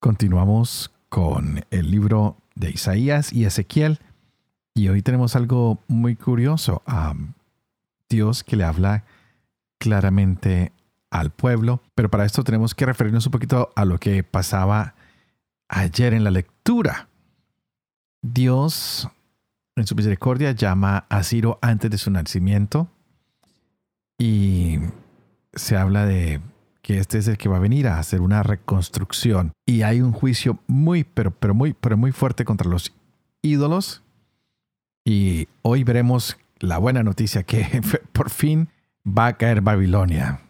Continuamos con el libro de Isaías y Ezequiel. Y hoy tenemos algo muy curioso. A Dios que le habla claramente al pueblo, pero para esto tenemos que referirnos un poquito a lo que pasaba ayer en la lectura. Dios, en su misericordia, llama a Ciro antes de su nacimiento. Y se habla de que este es el que va a venir a hacer una reconstrucción. Y hay un juicio muy, pero, pero muy, pero muy fuerte contra los ídolos. Y hoy veremos la buena noticia que por fin va a caer Babilonia.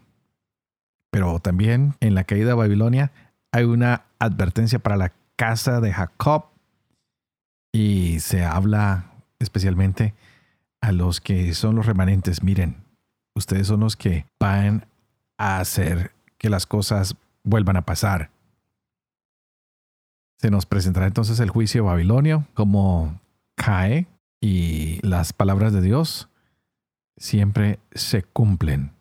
Pero también en la caída de Babilonia hay una advertencia para la casa de Jacob. Y se habla especialmente a los que son los remanentes. Miren, ustedes son los que van a hacer que las cosas vuelvan a pasar. Se nos presentará entonces el juicio babilonio, como cae y las palabras de Dios siempre se cumplen.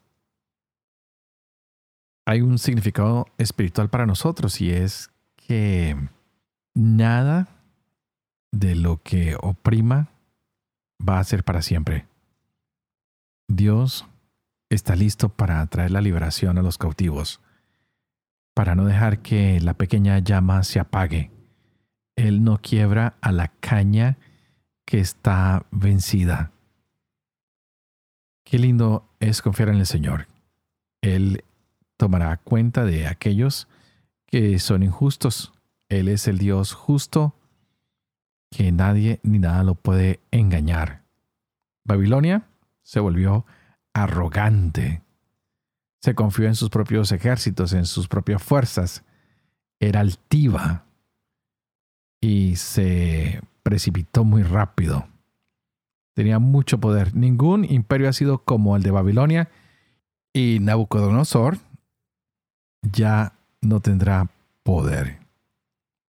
Hay un significado espiritual para nosotros y es que nada de lo que oprima va a ser para siempre. Dios está listo para traer la liberación a los cautivos, para no dejar que la pequeña llama se apague. Él no quiebra a la caña que está vencida. Qué lindo es confiar en el Señor. Él tomará cuenta de aquellos que son injustos. Él es el Dios justo que nadie ni nada lo puede engañar. Babilonia se volvió arrogante. Se confió en sus propios ejércitos, en sus propias fuerzas. Era altiva y se precipitó muy rápido. Tenía mucho poder. Ningún imperio ha sido como el de Babilonia y Nabucodonosor ya no tendrá poder.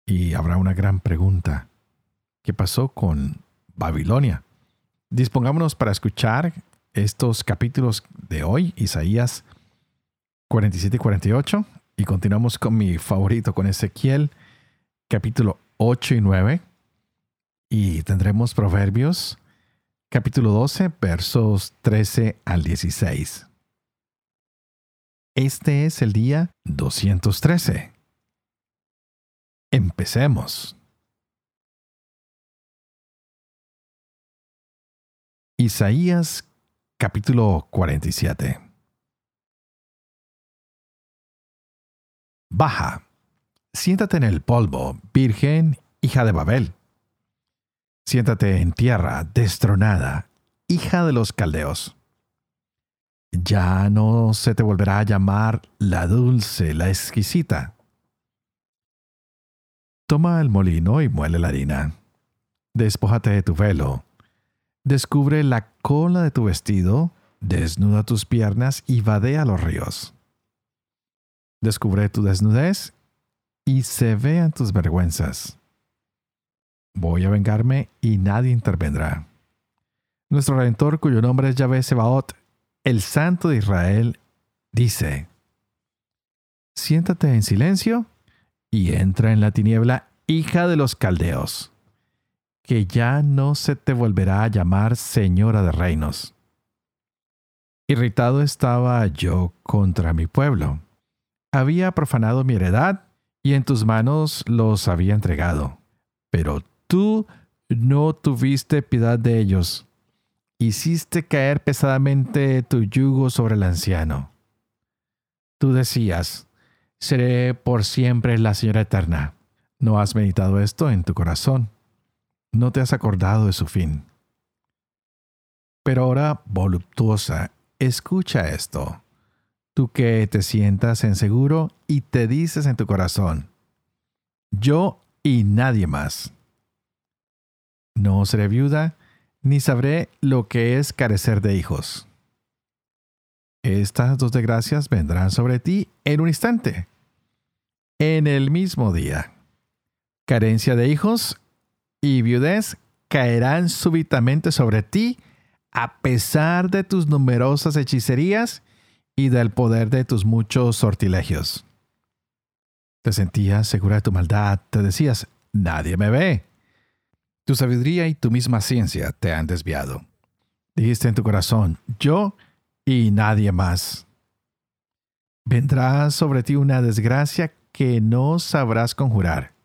Y habrá una gran pregunta. ¿Qué pasó con Babilonia? Dispongámonos para escuchar estos capítulos de hoy, Isaías 47 y 48, y continuamos con mi favorito, con Ezequiel, capítulo 8 y 9, y tendremos Proverbios, capítulo 12, versos 13 al 16. Este es el día 213. Empecemos. Isaías Capítulo 47 Baja, siéntate en el polvo, virgen, hija de Babel. Siéntate en tierra destronada, hija de los caldeos. Ya no se te volverá a llamar la dulce, la exquisita. Toma el molino y muele la harina. Despójate de tu velo Descubre la cola de tu vestido, desnuda tus piernas y vadea los ríos. Descubre tu desnudez y se vean tus vergüenzas. Voy a vengarme y nadie intervendrá. Nuestro Redentor, cuyo nombre es Yahvé Sebaot, el Santo de Israel, dice, Siéntate en silencio y entra en la tiniebla, hija de los caldeos que ya no se te volverá a llamar Señora de Reinos. Irritado estaba yo contra mi pueblo. Había profanado mi heredad y en tus manos los había entregado. Pero tú no tuviste piedad de ellos. Hiciste caer pesadamente tu yugo sobre el anciano. Tú decías, seré por siempre la Señora Eterna. ¿No has meditado esto en tu corazón? No te has acordado de su fin. Pero ahora, voluptuosa, escucha esto. Tú que te sientas en seguro y te dices en tu corazón, yo y nadie más. No seré viuda, ni sabré lo que es carecer de hijos. Estas dos desgracias vendrán sobre ti en un instante, en el mismo día. Carencia de hijos y viudez caerán súbitamente sobre ti a pesar de tus numerosas hechicerías y del poder de tus muchos sortilegios. Te sentías segura de tu maldad, te decías, nadie me ve. Tu sabiduría y tu misma ciencia te han desviado. Dijiste en tu corazón, yo y nadie más. Vendrá sobre ti una desgracia que no sabrás conjurar.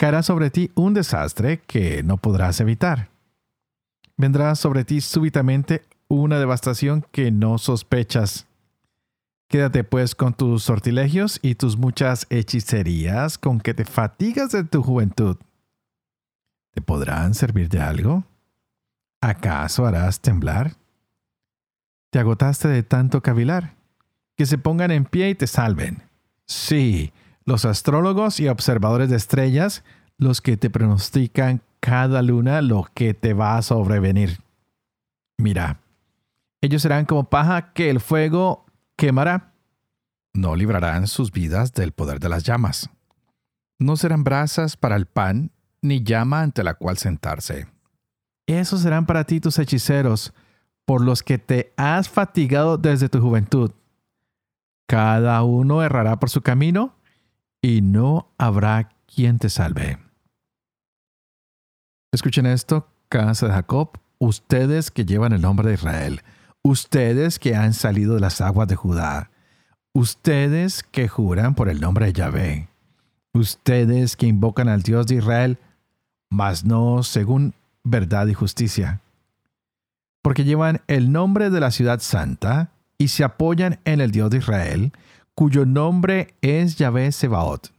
Caerá sobre ti un desastre que no podrás evitar. Vendrá sobre ti súbitamente una devastación que no sospechas. Quédate pues con tus sortilegios y tus muchas hechicerías con que te fatigas de tu juventud. ¿Te podrán servir de algo? ¿Acaso harás temblar? ¿Te agotaste de tanto cavilar? Que se pongan en pie y te salven. Sí, los astrólogos y observadores de estrellas, los que te pronostican cada luna lo que te va a sobrevenir. Mira, ellos serán como paja que el fuego quemará. No librarán sus vidas del poder de las llamas. No serán brasas para el pan, ni llama ante la cual sentarse. Esos serán para ti tus hechiceros, por los que te has fatigado desde tu juventud. Cada uno errará por su camino, y no habrá quien te salve. Escuchen esto, casa de Jacob, ustedes que llevan el nombre de Israel ustedes que han salido de las aguas de Judá, ustedes que juran por el nombre de Yahvé, ustedes que invocan al Dios de Israel, mas no según verdad y justicia, porque llevan el nombre de la ciudad santa y se apoyan en el Dios de Israel, cuyo nombre es Yahvé Sebaot.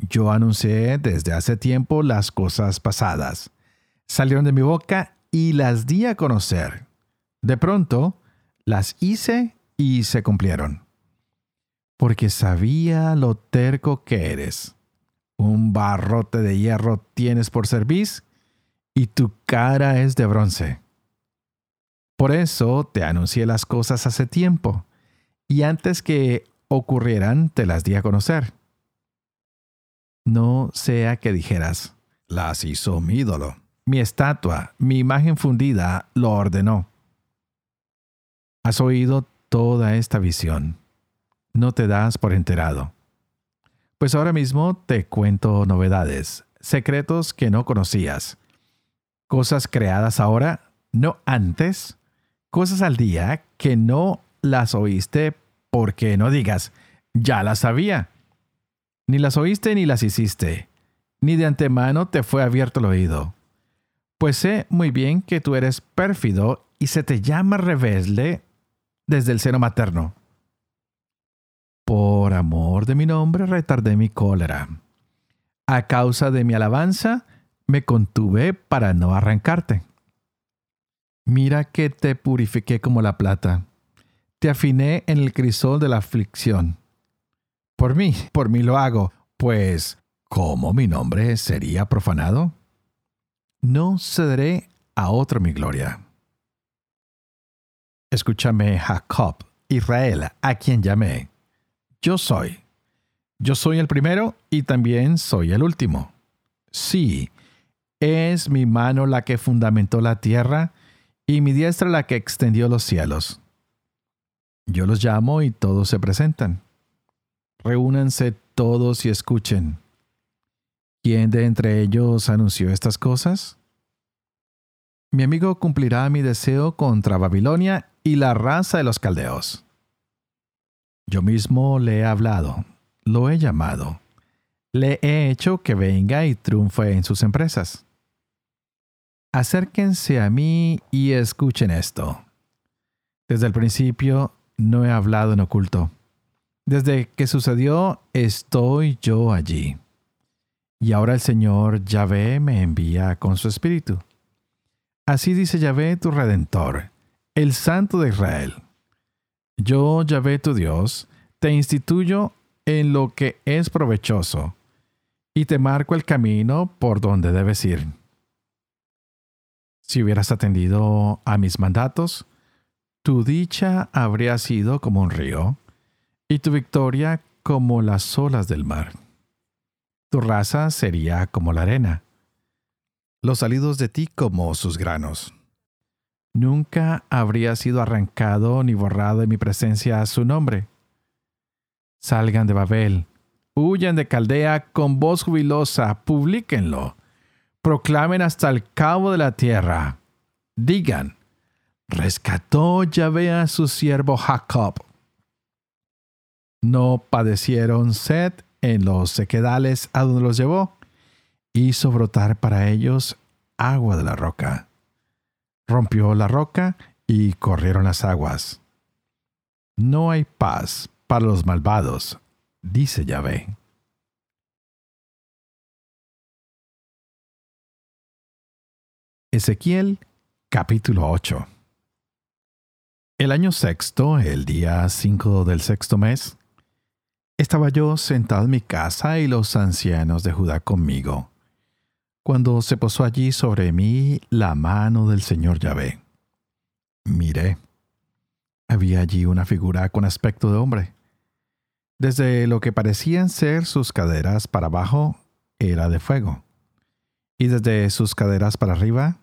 Yo anuncié desde hace tiempo las cosas pasadas. Salieron de mi boca y las di a conocer. De pronto, las hice y se cumplieron. Porque sabía lo terco que eres. Un barrote de hierro tienes por cerviz y tu cara es de bronce. Por eso te anuncié las cosas hace tiempo, y antes que ocurrieran te las di a conocer. No sea que dijeras, las hizo mi ídolo, mi estatua, mi imagen fundida lo ordenó. Has oído toda esta visión. No te das por enterado. Pues ahora mismo te cuento novedades, secretos que no conocías, cosas creadas ahora, no antes, cosas al día que no las oíste porque no digas, ya las sabía. Ni las oíste ni las hiciste, ni de antemano te fue abierto el oído. Pues sé muy bien que tú eres pérfido y se te llama rebelde desde el seno materno. Por amor de mi nombre retardé mi cólera. A causa de mi alabanza me contuve para no arrancarte. Mira que te purifiqué como la plata. Te afiné en el crisol de la aflicción. Por mí, por mí lo hago, pues ¿cómo mi nombre sería profanado? No cederé a otro mi gloria. Escúchame, Jacob, Israel, a quien llamé. Yo soy. Yo soy el primero y también soy el último. Sí, es mi mano la que fundamentó la tierra y mi diestra la que extendió los cielos. Yo los llamo y todos se presentan. Reúnanse todos y escuchen. ¿Quién de entre ellos anunció estas cosas? Mi amigo cumplirá mi deseo contra Babilonia y la raza de los caldeos. Yo mismo le he hablado, lo he llamado, le he hecho que venga y triunfe en sus empresas. Acérquense a mí y escuchen esto. Desde el principio no he hablado en oculto. Desde que sucedió, estoy yo allí. Y ahora el Señor Yahvé me envía con su espíritu. Así dice Yahvé tu redentor, el Santo de Israel. Yo, Yahvé tu Dios, te instituyo en lo que es provechoso, y te marco el camino por donde debes ir. Si hubieras atendido a mis mandatos, tu dicha habría sido como un río y tu victoria como las olas del mar. Tu raza sería como la arena, los salidos de ti como sus granos. Nunca habría sido arrancado ni borrado de mi presencia su nombre. Salgan de Babel, huyan de Caldea con voz jubilosa, publíquenlo, proclamen hasta el cabo de la tierra. Digan, rescató Yahvé a su siervo Jacob. No padecieron sed en los sequedales a donde los llevó. Hizo brotar para ellos agua de la roca. Rompió la roca y corrieron las aguas. No hay paz para los malvados, dice Yahvé. Ezequiel capítulo 8 El año sexto, el día cinco del sexto mes, estaba yo sentado en mi casa y los ancianos de Judá conmigo, cuando se posó allí sobre mí la mano del Señor Yahvé. Miré. Había allí una figura con aspecto de hombre. Desde lo que parecían ser sus caderas para abajo era de fuego, y desde sus caderas para arriba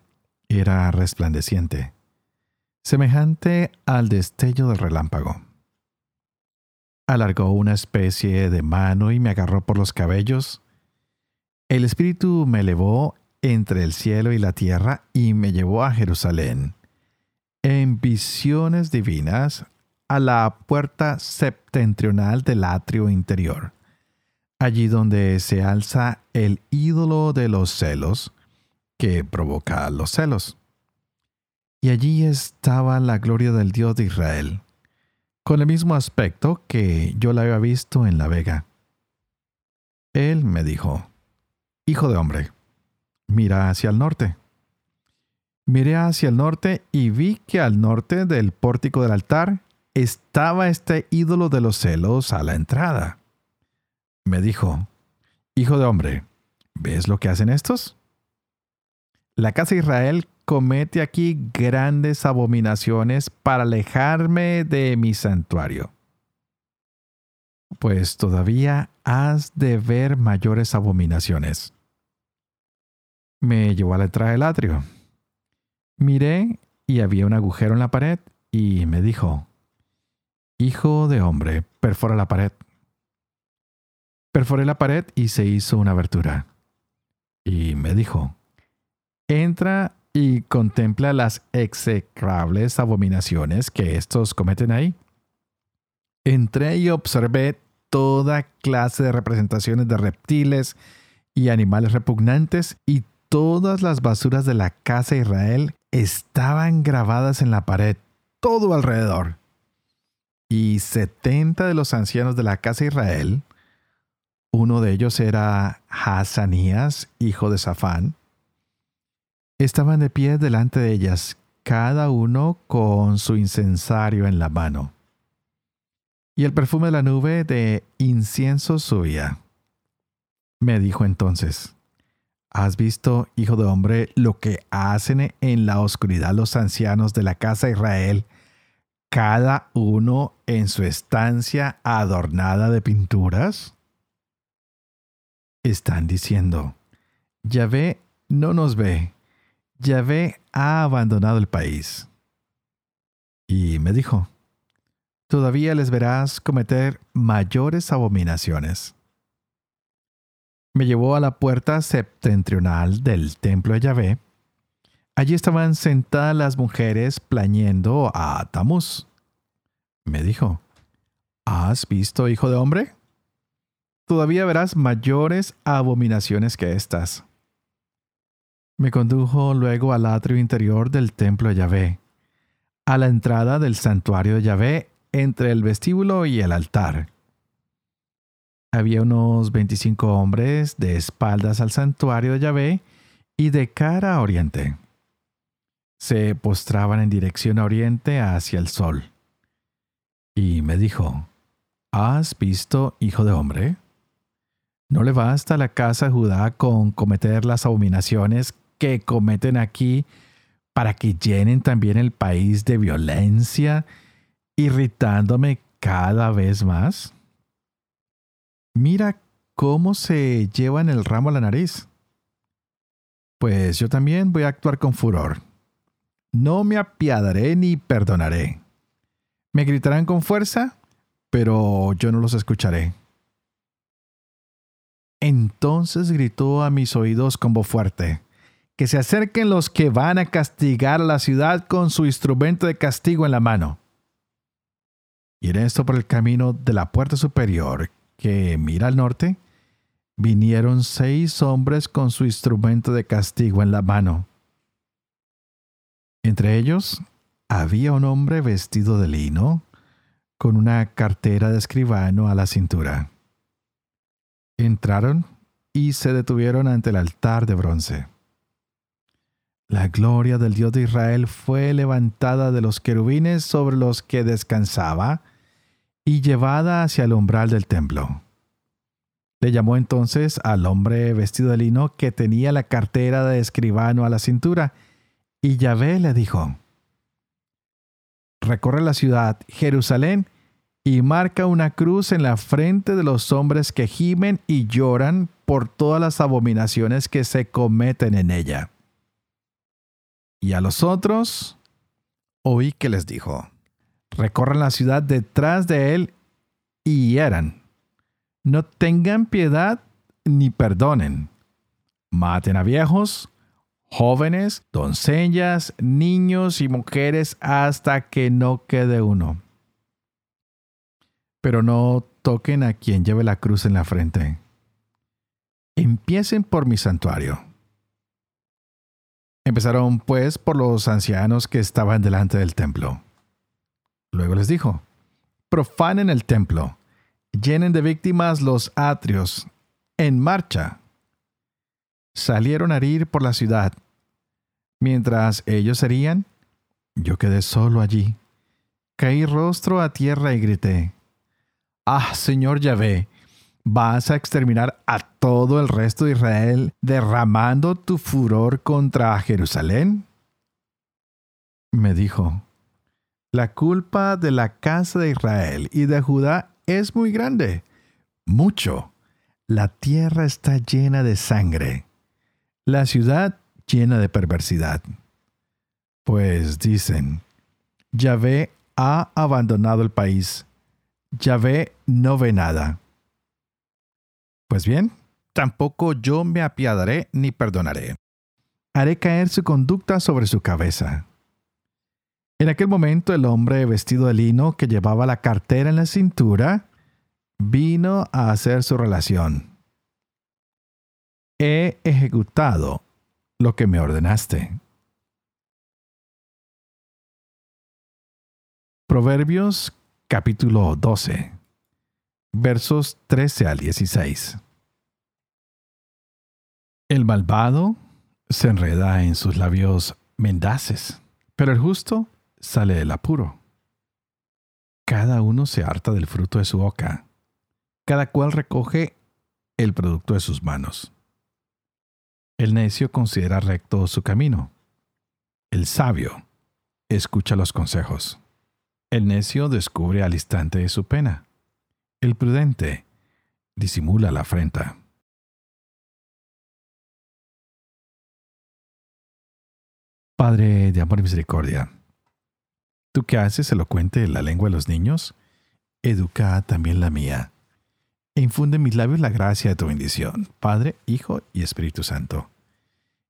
era resplandeciente, semejante al destello del relámpago. Alargó una especie de mano y me agarró por los cabellos. El Espíritu me elevó entre el cielo y la tierra y me llevó a Jerusalén. En visiones divinas a la puerta septentrional del atrio interior, allí donde se alza el ídolo de los celos, que provoca los celos. Y allí estaba la gloria del Dios de Israel, con el mismo aspecto que yo la había visto en la vega. Él me dijo, Hijo de hombre, mira hacia el norte. Miré hacia el norte y vi que al norte del pórtico del altar estaba este ídolo de los celos a la entrada. Me dijo, Hijo de hombre, ¿ves lo que hacen estos? La casa de Israel comete aquí grandes abominaciones para alejarme de mi santuario. Pues todavía has de ver mayores abominaciones. Me llevó a la entrada del atrio. Miré y había un agujero en la pared y me dijo, Hijo de hombre, perfora la pared. Perforé la pared y se hizo una abertura. Y me dijo, entra y contempla las execrables abominaciones que estos cometen ahí. Entré y observé toda clase de representaciones de reptiles y animales repugnantes y todas las basuras de la casa de Israel estaban grabadas en la pared, todo alrededor y setenta de los ancianos de la casa de Israel, uno de ellos era Hazanías, hijo de Safán, estaban de pie delante de ellas, cada uno con su incensario en la mano. Y el perfume de la nube de incienso subía. Me dijo entonces, ¿Has visto, hijo de hombre, lo que hacen en la oscuridad los ancianos de la casa de Israel cada uno en su estancia adornada de pinturas? Están diciendo, Yahvé no nos ve, Yahvé ha abandonado el país. Y me dijo, todavía les verás cometer mayores abominaciones. Me llevó a la puerta septentrional del templo de Yahvé, Allí estaban sentadas las mujeres plañendo a Tamuz. Me dijo, ¿Has visto, hijo de hombre? Todavía verás mayores abominaciones que estas. Me condujo luego al atrio interior del templo de Yahvé, a la entrada del santuario de Yahvé entre el vestíbulo y el altar. Había unos veinticinco hombres de espaldas al santuario de Yahvé y de cara a oriente se postraban en dirección a oriente hacia el sol. Y me dijo, ¿Has visto, hijo de hombre? ¿No le basta la casa de Judá con cometer las abominaciones que cometen aquí para que llenen también el país de violencia, irritándome cada vez más? Mira cómo se llevan el ramo a la nariz. Pues yo también voy a actuar con furor. No me apiadaré ni perdonaré. Me gritarán con fuerza, pero yo no los escucharé. Entonces gritó a mis oídos con voz fuerte, que se acerquen los que van a castigar a la ciudad con su instrumento de castigo en la mano. Y en esto por el camino de la puerta superior, que mira al norte, vinieron seis hombres con su instrumento de castigo en la mano. Entre ellos había un hombre vestido de lino, con una cartera de escribano a la cintura. Entraron y se detuvieron ante el altar de bronce. La gloria del Dios de Israel fue levantada de los querubines sobre los que descansaba y llevada hacia el umbral del templo. Le llamó entonces al hombre vestido de lino que tenía la cartera de escribano a la cintura, y Yahvé le dijo, Recorre la ciudad, Jerusalén, y marca una cruz en la frente de los hombres que gimen y lloran por todas las abominaciones que se cometen en ella. Y a los otros oí que les dijo, recorran la ciudad detrás de él y hieran no tengan piedad ni perdonen. Maten a viejos, jóvenes, doncellas, niños y mujeres hasta que no quede uno. Pero no toquen a quien lleve la cruz en la frente. Empiecen por mi santuario. Empezaron pues por los ancianos que estaban delante del templo. Luego les dijo, profanen el templo llenen de víctimas los atrios, en marcha. Salieron a herir por la ciudad. Mientras ellos herían, yo quedé solo allí. Caí rostro a tierra y grité, Ah, Señor Yahvé, ¿vas a exterminar a todo el resto de Israel derramando tu furor contra Jerusalén? Me dijo, la culpa de la casa de Israel y de Judá es muy grande. Mucho. La tierra está llena de sangre. La ciudad llena de perversidad. Pues dicen, Yahvé ha abandonado el país. Yahvé no ve nada. Pues bien, tampoco yo me apiadaré ni perdonaré. Haré caer su conducta sobre su cabeza. En aquel momento el hombre vestido de lino que llevaba la cartera en la cintura vino a hacer su relación. He ejecutado lo que me ordenaste. Proverbios capítulo 12 versos 13 al 16. El malvado se enreda en sus labios mendaces, pero el justo sale del apuro. Cada uno se harta del fruto de su boca. Cada cual recoge el producto de sus manos. El necio considera recto su camino. El sabio escucha los consejos. El necio descubre al instante su pena. El prudente disimula la afrenta. Padre de amor y misericordia, Tú que haces elocuente la lengua de los niños, educa también la mía. E infunde en mis labios la gracia de tu bendición, Padre, Hijo y Espíritu Santo.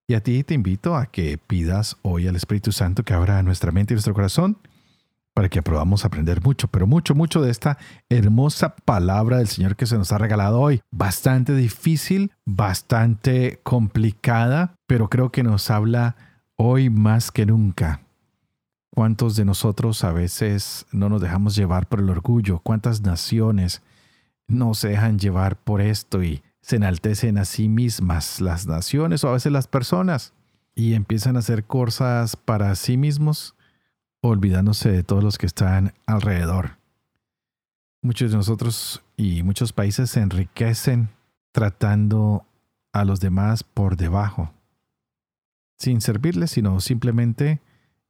Y a ti te invito a que pidas hoy al Espíritu Santo que abra nuestra mente y nuestro corazón para que podamos aprender mucho, pero mucho, mucho de esta hermosa palabra del Señor que se nos ha regalado hoy. Bastante difícil, bastante complicada, pero creo que nos habla hoy más que nunca ¿Cuántos de nosotros a veces no nos dejamos llevar por el orgullo? ¿Cuántas naciones no se dejan llevar por esto y se enaltecen a sí mismas las naciones o a veces las personas y empiezan a hacer cosas para sí mismos olvidándose de todos los que están alrededor? Muchos de nosotros y muchos países se enriquecen tratando a los demás por debajo, sin servirles, sino simplemente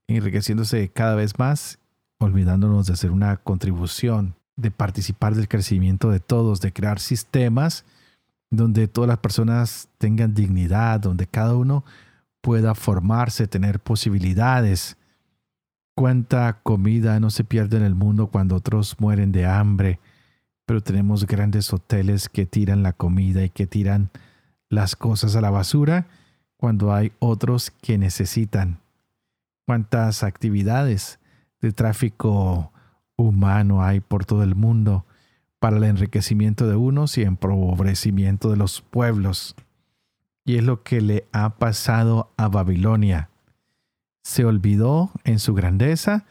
enriqueciéndose cada vez más, olvidándonos de hacer una contribución, de participar del crecimiento de todos, de crear sistemas donde todas las personas tengan dignidad, donde cada uno pueda formarse, tener posibilidades. Cuánta comida no se pierde en el mundo cuando otros mueren de hambre, pero tenemos grandes hoteles que tiran la comida y que tiran las cosas a la basura cuando hay otros que necesitan. Cuántas actividades de tráfico humano hay por todo el mundo para el enriquecimiento de unos y empobrecimiento de los pueblos. Y es lo que le ha pasado a Babilonia. Se olvidó en su grandeza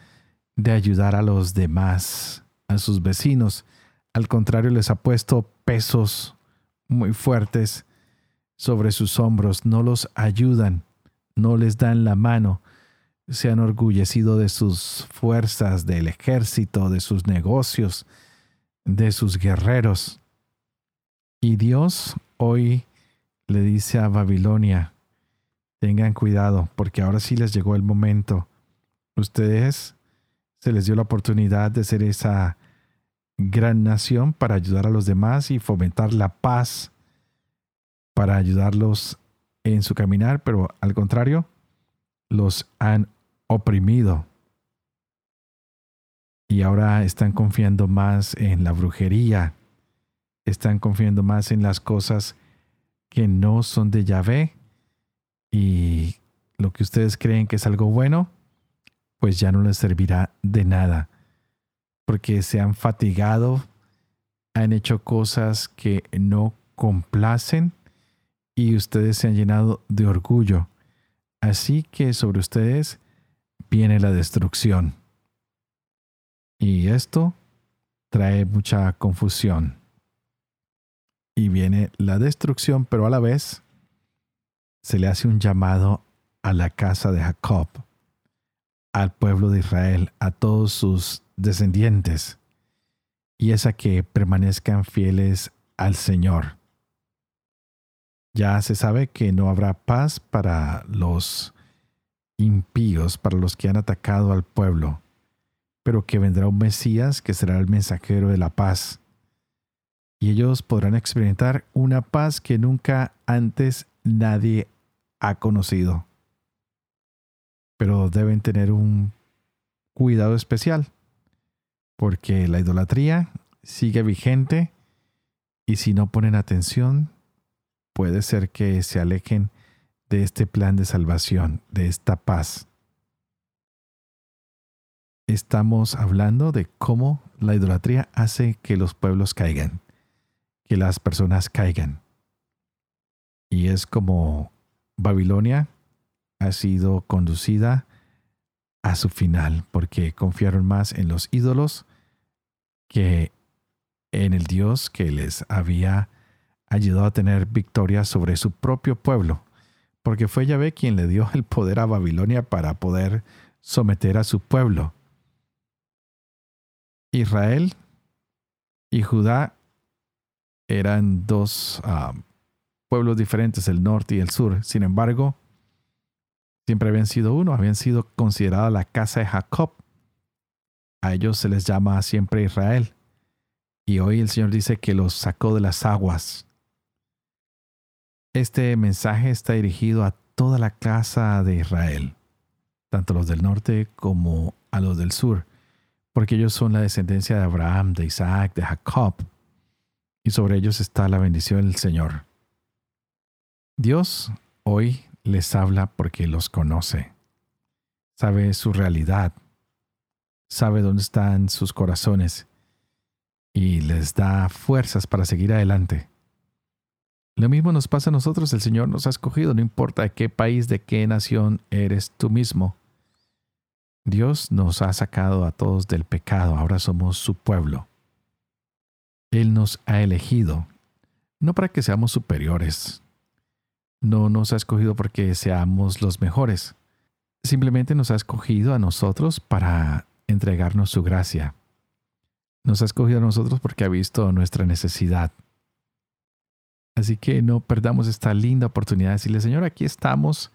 de ayudar a los demás, a sus vecinos. Al contrario, les ha puesto pesos muy fuertes sobre sus hombros. No los ayudan, no les dan la mano. Se han orgullecido de sus fuerzas, del ejército, de sus negocios, de sus guerreros. Y Dios hoy le dice a Babilonia, tengan cuidado, porque ahora sí les llegó el momento. Ustedes se les dio la oportunidad de ser esa gran nación para ayudar a los demás y fomentar la paz, para ayudarlos en su caminar, pero al contrario, los han oprimido. Y ahora están confiando más en la brujería, están confiando más en las cosas que no son de Yahvé y lo que ustedes creen que es algo bueno, pues ya no les servirá de nada, porque se han fatigado, han hecho cosas que no complacen y ustedes se han llenado de orgullo. Así que sobre ustedes viene la destrucción. Y esto trae mucha confusión y viene la destrucción, pero a la vez se le hace un llamado a la casa de Jacob, al pueblo de Israel, a todos sus descendientes, y es a que permanezcan fieles al Señor. Ya se sabe que no habrá paz para los impíos, para los que han atacado al pueblo, pero que vendrá un Mesías que será el mensajero de la paz y ellos podrán experimentar una paz que nunca antes nadie ha conocido. Pero deben tener un cuidado especial, porque la idolatría sigue vigente y si no ponen atención, puede ser que se alejen de este plan de salvación, de esta paz. Estamos hablando de cómo la idolatría hace que los pueblos caigan que las personas caigan. Y es como Babilonia ha sido conducida a su final, porque confiaron más en los ídolos que en el Dios que les había ayudado a tener victoria sobre su propio pueblo, porque fue Yahvé quien le dio el poder a Babilonia para poder someter a su pueblo. Israel y Judá eran dos ah, pueblos diferentes, el norte y el sur. Sin embargo, siempre habían sido uno, habían sido considerada la casa de Jacob. A ellos se les llama siempre Israel. Y hoy el Señor dice que los sacó de las aguas. Este mensaje está dirigido a toda la casa de Israel, tanto los del norte como a los del sur, porque ellos son la descendencia de Abraham, de Isaac, de Jacob y sobre ellos está la bendición del Señor. Dios hoy les habla porque los conoce, sabe su realidad, sabe dónde están sus corazones. Y les da fuerzas para seguir adelante. Lo mismo nos pasa a nosotros, el Señor nos ha escogido, no importa de qué país, de qué nación eres tú mismo. Dios nos ha sacado a todos del pecado, ahora somos su pueblo. Él nos ha elegido, no para que seamos superiores, no nos ha escogido porque seamos los mejores, simplemente nos ha escogido a nosotros para entregarnos su gracia. Nos ha escogido a nosotros porque ha visto nuestra necesidad. Así que no perdamos esta linda oportunidad de decirle, Señor, aquí estamos,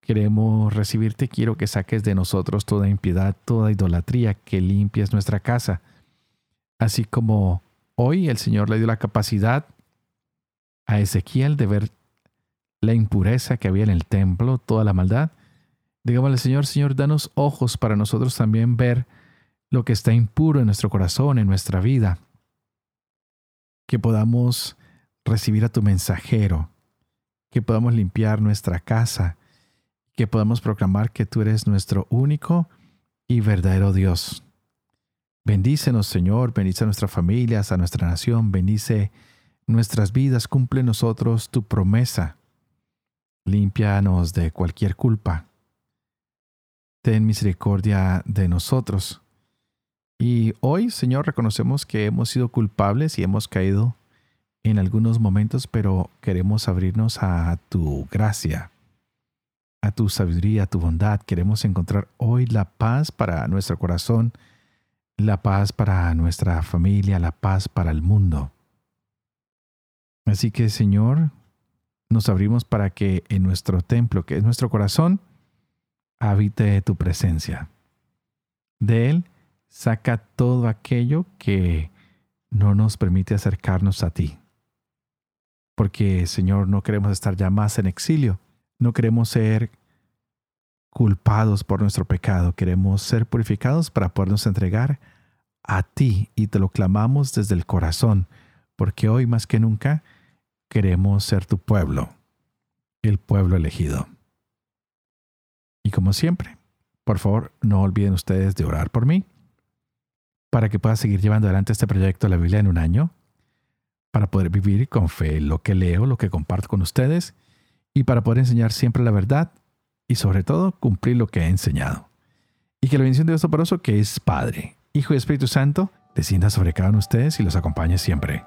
queremos recibirte, quiero que saques de nosotros toda impiedad, toda idolatría, que limpies nuestra casa. Así como hoy el Señor le dio la capacidad a Ezequiel de ver la impureza que había en el templo, toda la maldad. Digámosle, Señor, Señor, danos ojos para nosotros también ver lo que está impuro en nuestro corazón, en nuestra vida. Que podamos recibir a tu mensajero, que podamos limpiar nuestra casa, que podamos proclamar que tú eres nuestro único y verdadero Dios. Bendícenos, Señor, bendice a nuestras familias, a nuestra nación, bendice nuestras vidas, cumple nosotros tu promesa Límpianos de cualquier culpa. Ten misericordia de nosotros. Y hoy, Señor, reconocemos que hemos sido culpables y hemos caído en algunos momentos, pero queremos abrirnos a tu gracia, a tu sabiduría, a tu bondad. Queremos encontrar hoy la paz para nuestro corazón, la paz para nuestra familia, la paz para el mundo. Así que, Señor, nos abrimos para que en nuestro templo, que es nuestro corazón, habite tu presencia. De él saca todo aquello que no nos permite acercarnos a ti. Porque, Señor, no queremos estar ya más en exilio, no queremos ser culpados por nuestro pecado, queremos ser purificados para podernos entregar a ti y te lo clamamos desde el corazón, porque hoy más que nunca queremos ser tu pueblo, el pueblo elegido. Y como siempre, por favor, no olviden ustedes de orar por mí, para que pueda seguir llevando adelante este proyecto de la Biblia en un año, para poder vivir con fe lo que leo, lo que comparto con ustedes, y para poder enseñar siempre la verdad y sobre todo cumplir lo que he enseñado. Y que la bendición de Dios Toporoso, que es Padre, Hijo y Espíritu Santo, descienda sobre cada uno de ustedes y los acompañe siempre.